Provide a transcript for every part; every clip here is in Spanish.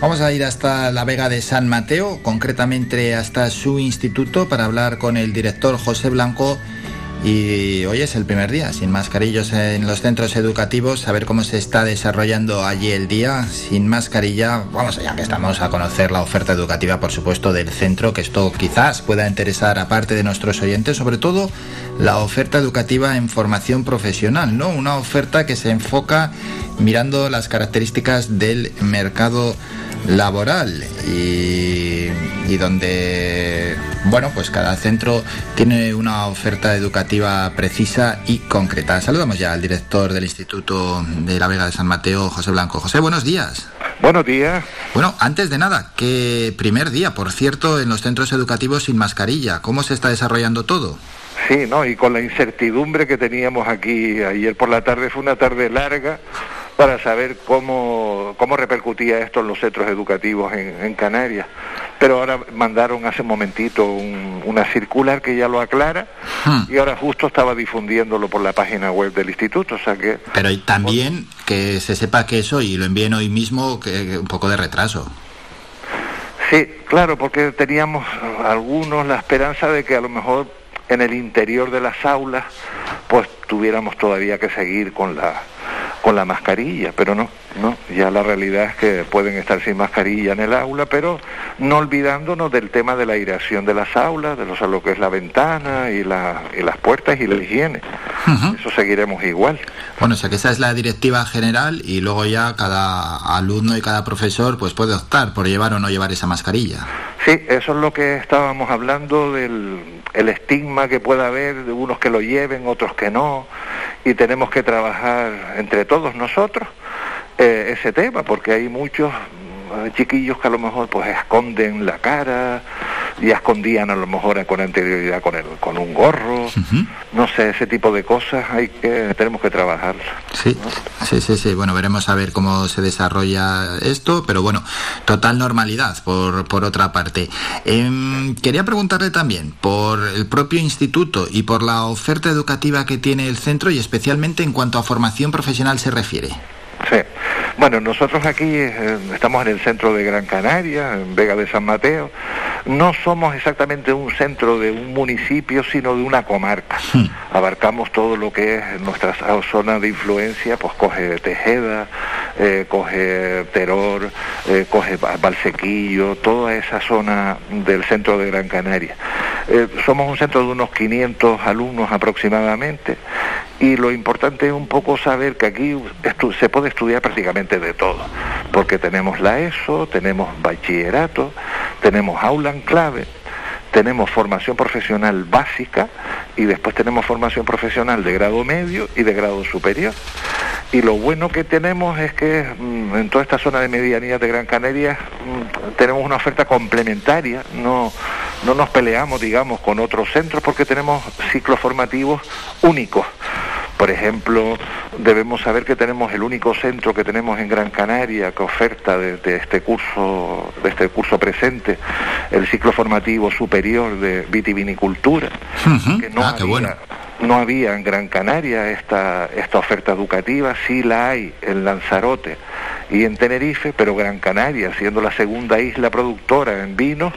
Vamos a ir hasta la Vega de San Mateo, concretamente hasta su instituto, para hablar con el director José Blanco. Y hoy es el primer día, sin mascarillas en los centros educativos, a ver cómo se está desarrollando allí el día. Sin mascarilla, vamos allá que estamos a conocer la oferta educativa, por supuesto, del centro, que esto quizás pueda interesar a parte de nuestros oyentes, sobre todo la oferta educativa en formación profesional, ¿no? Una oferta que se enfoca mirando las características del mercado laboral y, donde, bueno, pues cada centro tiene una oferta educativa precisa y concreta. Saludamos ya al director del Instituto de la Vega de San Mateo, José Blanco. José, buenos días. Buenos días. Bueno, antes de nada, qué primer día, por cierto, en los centros educativos sin mascarilla. ¿Cómo se está desarrollando todo? Sí, ¿no? Y con la incertidumbre que teníamos aquí ayer por la tarde, fue una tarde larga para saber cómo, cómo repercutía esto en los centros educativos en, Canarias. Pero ahora mandaron hace un momentito una circular que ya lo aclara hmm. y ahora justo estaba difundiéndolo por la página web del instituto. O sea que, Pero también que se sepa que eso, y lo envíen hoy mismo, que, un poco de retraso. Sí, claro, porque teníamos algunos la esperanza de que a lo mejor en el interior de las aulas pues tuviéramos todavía que seguir con la con la mascarilla, pero no, no, ya la realidad es que pueden estar sin mascarilla en el aula, pero no olvidándonos del tema de la aireación de las aulas, de lo que es la ventana y, la, y las puertas y la higiene. Eso seguiremos igual. Bueno, o sea que esa es la directiva general y luego ya cada alumno y cada profesor pues puede optar por llevar o no llevar esa mascarilla. Sí, eso es lo que estábamos hablando del el estigma que pueda haber de unos que lo lleven, otros que no, y tenemos que trabajar entre todos nosotros eh, ese tema, porque hay muchos mm, chiquillos que a lo mejor pues esconden la cara, ya escondían a lo mejor con anterioridad con el, con un gorro, no sé, ese tipo de cosas hay que tenemos que trabajar. Sí, sí, sí, sí, bueno, veremos a ver cómo se desarrolla esto, pero bueno, total normalidad por, por otra parte. Em, quería preguntarle también por el propio instituto y por la oferta educativa que tiene el centro y especialmente en cuanto a formación profesional se refiere. Sí. Bueno, nosotros aquí eh, estamos en el centro de Gran Canaria, en Vega de San Mateo. No somos exactamente un centro de un municipio, sino de una comarca. Hmm. Abarcamos todo lo que es nuestra zona de influencia, pues coge Tejeda, eh, coge Teror, eh, coge Valsequillo, toda esa zona del centro de Gran Canaria. somos un centro de unos 500 alumnos aproximadamente y lo importante es un poco saber que aquí se puede estudiar prácticamente de todo, porque tenemos la ESO, tenemos bachillerato, tenemos aula en clave, tenemos formación profesional básica y después tenemos formación profesional de grado medio y de grado superior. Y lo bueno que tenemos es que mm, en toda esta zona de medianía de Gran Canaria mm, tenemos una oferta complementaria, no, no nos peleamos, digamos, con otros centros porque tenemos ciclos formativos únicos. Por ejemplo, debemos saber que tenemos el único centro que tenemos en Gran Canaria que oferta desde este curso, de este curso presente, el ciclo formativo superior de vitivinicultura, que no, ah, había, no había en Gran Canaria esta, esta oferta educativa, sí la hay en Lanzarote y en Tenerife, pero Gran Canaria, siendo la segunda isla productora en vinos,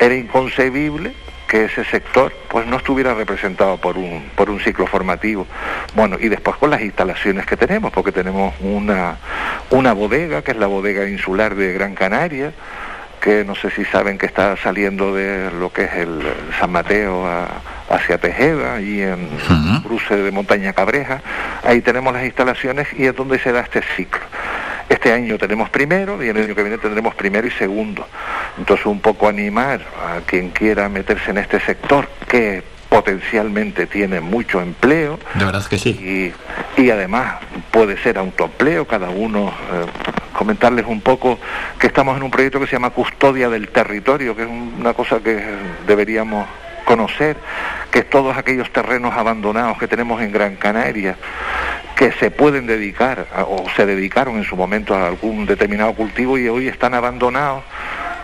era inconcebible que ese sector pues no estuviera representado por un, por un ciclo formativo. Bueno, y después con las instalaciones que tenemos, porque tenemos una, una bodega, que es la bodega insular de Gran Canaria, que no sé si saben que está saliendo de lo que es el, San Mateo hacia Tejeda y en cruce de Montaña Cabreja. Ahí tenemos las instalaciones y es donde se da este ciclo. Este año tenemos primero y el año que viene tendremos primero y segundo. Entonces un poco animar a quien quiera meterse en este sector que potencialmente tiene mucho empleo. De verdad que sí. Y, además puede ser autoempleo, cada uno, eh, comentarles un poco que estamos en un proyecto que se llama Custodia del Territorio, que es una cosa que deberíamos conocer, que todos aquellos terrenos abandonados que tenemos en Gran Canaria, que se pueden dedicar o se dedicaron en su momento a algún determinado cultivo y hoy están abandonados,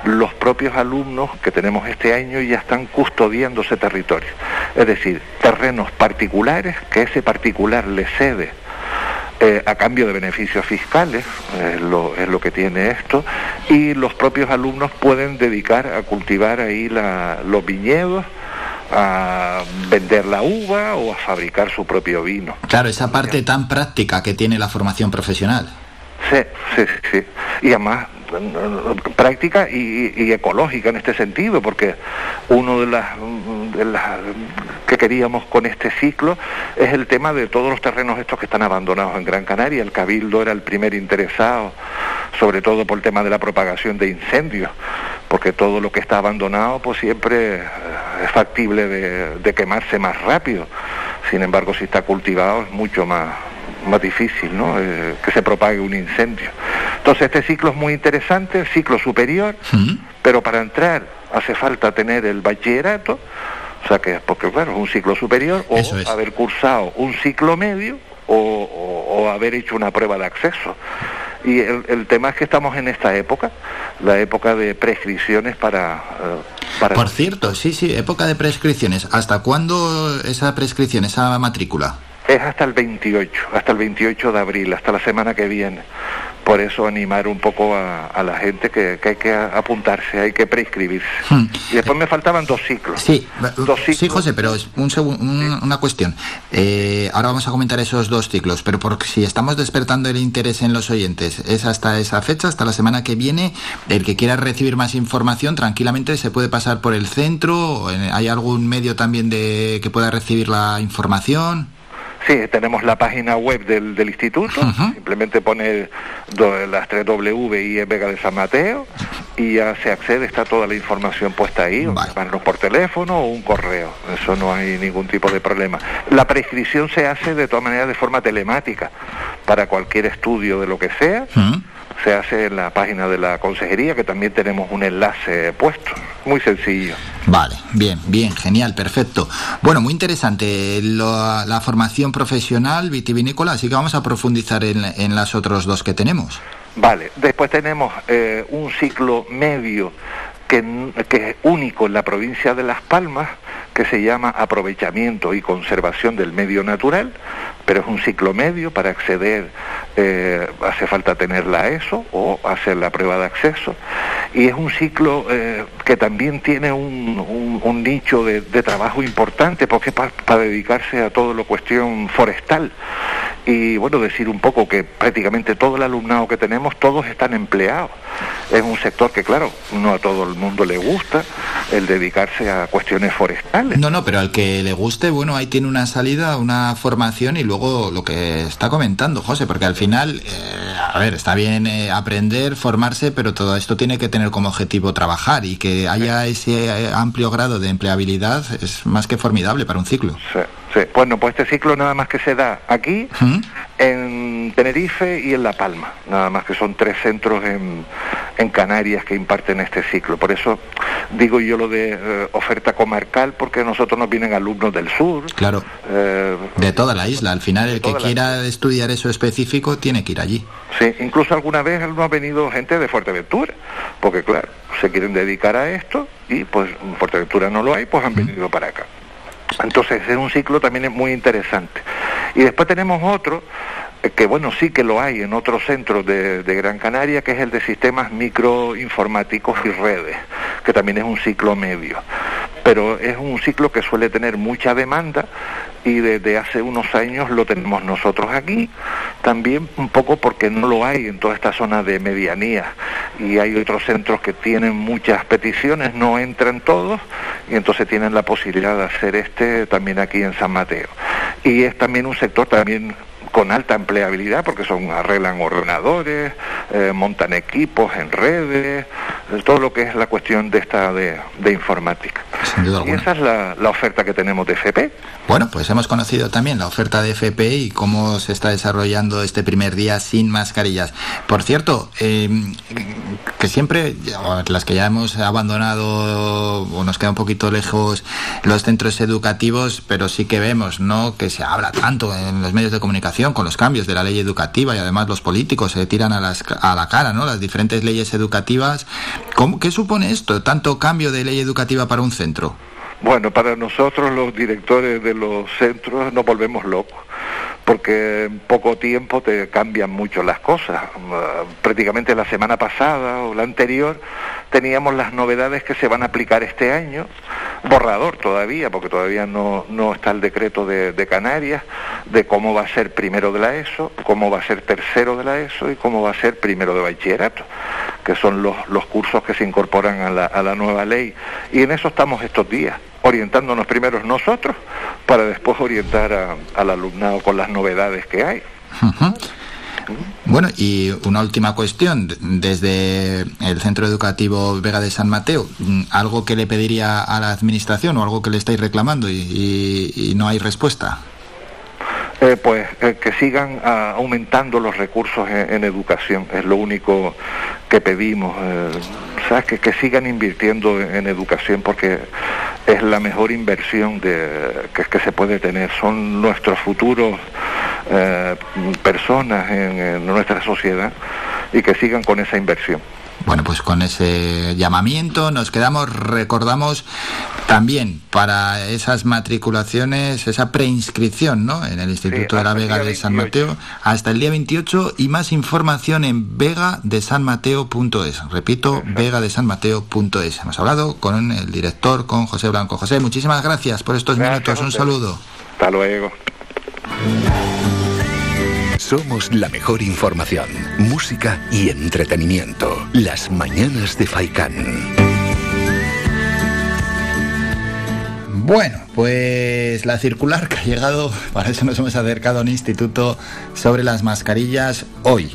los propios alumnos que tenemos este año ya están custodiando ese territorio. Es decir, terrenos particulares que ese particular le cede eh, a cambio de beneficios fiscales, es lo, es lo que tiene esto, y los propios alumnos pueden dedicar a cultivar ahí la, los viñedos, a vender la uva o a fabricar su propio vino. Claro, esa parte tan práctica que tiene la formación profesional. Sí, sí, sí. Y además práctica y, ecológica en este sentido, porque uno de las, de las que queríamos con este ciclo es el tema de todos los terrenos estos que están abandonados en Gran Canaria. El Cabildo era el primer interesado, sobre todo por el tema de la propagación de incendios, porque todo lo que está abandonado pues siempre es factible de, de quemarse más rápido. Sin embargo, si está cultivado es mucho más, más difícil ¿no? Eh, que se propague un incendio. Entonces este ciclo es muy interesante, ciclo superior, pero para entrar hace falta tener el bachillerato, o sea que, porque claro, es un ciclo superior, o haber cursado un ciclo medio, o, haber hecho una prueba de acceso. Y el, tema es que estamos en esta época, la época de prescripciones para, eh, para... Por cierto, sí, sí, época de prescripciones. ¿Hasta cuándo esa prescripción, esa matrícula? es hasta el 28, hasta el 28 de abril, hasta la semana que viene. Por eso animar un poco a, la gente que, hay que apuntarse, hay que prescribirse. Hmm. Y después me faltaban dos ciclos. Sí, sí José, pero es un, una cuestión. Eh, ahora vamos a comentar esos dos ciclos, pero porque si estamos despertando el interés en los oyentes, es hasta esa fecha, hasta la semana que viene. El que quiera recibir más información, tranquilamente se puede pasar por el centro. ¿Hay algún medio también de que pueda recibir la información? Sí, tenemos la página web del, del instituto, simplemente pone las tres W y en Vega de San Mateo y ya se accede, está toda la información puesta ahí, vale. por teléfono o un correo, eso no hay ningún tipo de problema. La prescripción se hace de todas maneras de forma telemática para cualquier estudio de lo que sea se hace en la página de la consejería, que también tenemos un enlace puesto. Muy sencillo. Vale, bien, bien, genial, perfecto. Bueno, muy interesante la formación profesional vitivinícola, así que vamos a profundizar en, en las otros dos que tenemos. Vale, después tenemos eh, un ciclo medio que, que es único en la provincia de Las Palmas, que se llama aprovechamiento y conservación del medio natural, pero es un ciclo medio para acceder, eh, hace falta tener la ESO o hacer la prueba de acceso, y es un ciclo eh, que también tiene un, nicho de, trabajo importante porque para dedicarse a todo lo cuestión forestal. Y bueno, decir un poco que prácticamente todo el alumnado que tenemos, todos están empleados. Es un sector que, claro, no a todo el mundo le gusta el dedicarse a cuestiones forestales. No, no, pero al que le guste, bueno, ahí tiene una salida, una formación y luego lo que está comentando José, porque al final, eh, a ver, está bien eh, aprender, formarse, pero todo esto tiene que tener como objetivo trabajar y que haya ese eh, amplio grado de empleabilidad es más que formidable para un ciclo. Sí. Sí, bueno, pues este ciclo nada más que se da aquí, en Tenerife y en La Palma, nada más que son tres centros en, en Canarias que imparten este ciclo. Por eso digo yo lo de eh, oferta comarcal, porque nosotros nos vienen alumnos del sur. Claro. Eh, de toda la isla. Al final, el que quiera estudiar eso específico tiene que ir allí. Sí, incluso alguna vez no ha venido gente de Fuerteventura, porque claro, se quieren dedicar a esto y pues en Fuerteventura no lo hay, pues han venido para acá. Entonces es un ciclo también muy interesante. Y después tenemos otro, eh, que bueno, sí que lo hay en otros centros de, de, Gran Canaria, que es el de sistemas microinformáticos y redes, que también es un ciclo medio. Pero es un ciclo que suele tener mucha demanda y desde hace unos años lo tenemos nosotros aquí, también un poco porque no lo hay en toda esta zona de medianía y hay otros centros que tienen muchas peticiones, no entran todos y entonces tienen la posibilidad de hacer este también aquí en San Mateo. Y es también un sector también con alta empleabilidad porque son arreglan ordenadores, eh, montan equipos en redes, todo lo que es la cuestión de esta de, informática. y esa es la, la, oferta que tenemos de FP. Bueno, pues hemos conocido también la oferta de FP y cómo se está desarrollando este primer día sin mascarillas. Por cierto, em, que siempre, las que ya hemos abandonado o nos queda un poquito lejos los centros educativos, pero sí que vemos, ¿no? Que se habla tanto en los medios de comunicación con los cambios de la ley educativa y además los políticos se tiran a, las, a la cara, ¿no? Las diferentes leyes educativas. ¿Cómo, ¿Qué supone esto, tanto cambio de ley educativa para un centro? Bueno, para nosotros los directores de los centros nos volvemos locos, porque en poco tiempo te cambian mucho las cosas. Uh, prácticamente la semana pasada o la anterior teníamos las novedades que se van a aplicar este año, borrador todavía, porque todavía no, no está el decreto de, de, Canarias, de cómo va a ser primero de la ESO, cómo va a ser tercero de la ESO y cómo va a ser primero de bachillerato, que son los, los cursos que se incorporan a la, a la nueva ley. Y en eso estamos estos días orientándonos primero nosotros para después orientar al alumnado con las novedades que hay. Bueno, y una última cuestión, desde el Centro Educativo Vega de San Mateo, ¿algo que le pediría a la Administración o algo que le estáis reclamando y, no hay respuesta? Eh, pues eh, que sigan ah, aumentando los recursos en, educación, es lo único que pedimos. Eh, que, que sigan invirtiendo en, educación porque es la mejor inversión de, que, que se puede tener. Son nuestros futuros eh, personas en, nuestra sociedad y que sigan con esa inversión. Bueno, pues con ese llamamiento nos quedamos, recordamos también para esas matriculaciones, esa preinscripción ¿no? en el Instituto de la Vega de San Mateo hasta el día 28 y más información en vegadesanmateo.es. Repito, vegadesanmateo.es. Hemos hablado con el director, con José Blanco. José, muchísimas gracias por estos minutos. Un saludo. Hasta luego. Somos la mejor información, música y entretenimiento. Las mañanas de Faikán. Bueno, pues la circular que ha llegado, para eso nos hemos acercado a un instituto sobre las mascarillas hoy.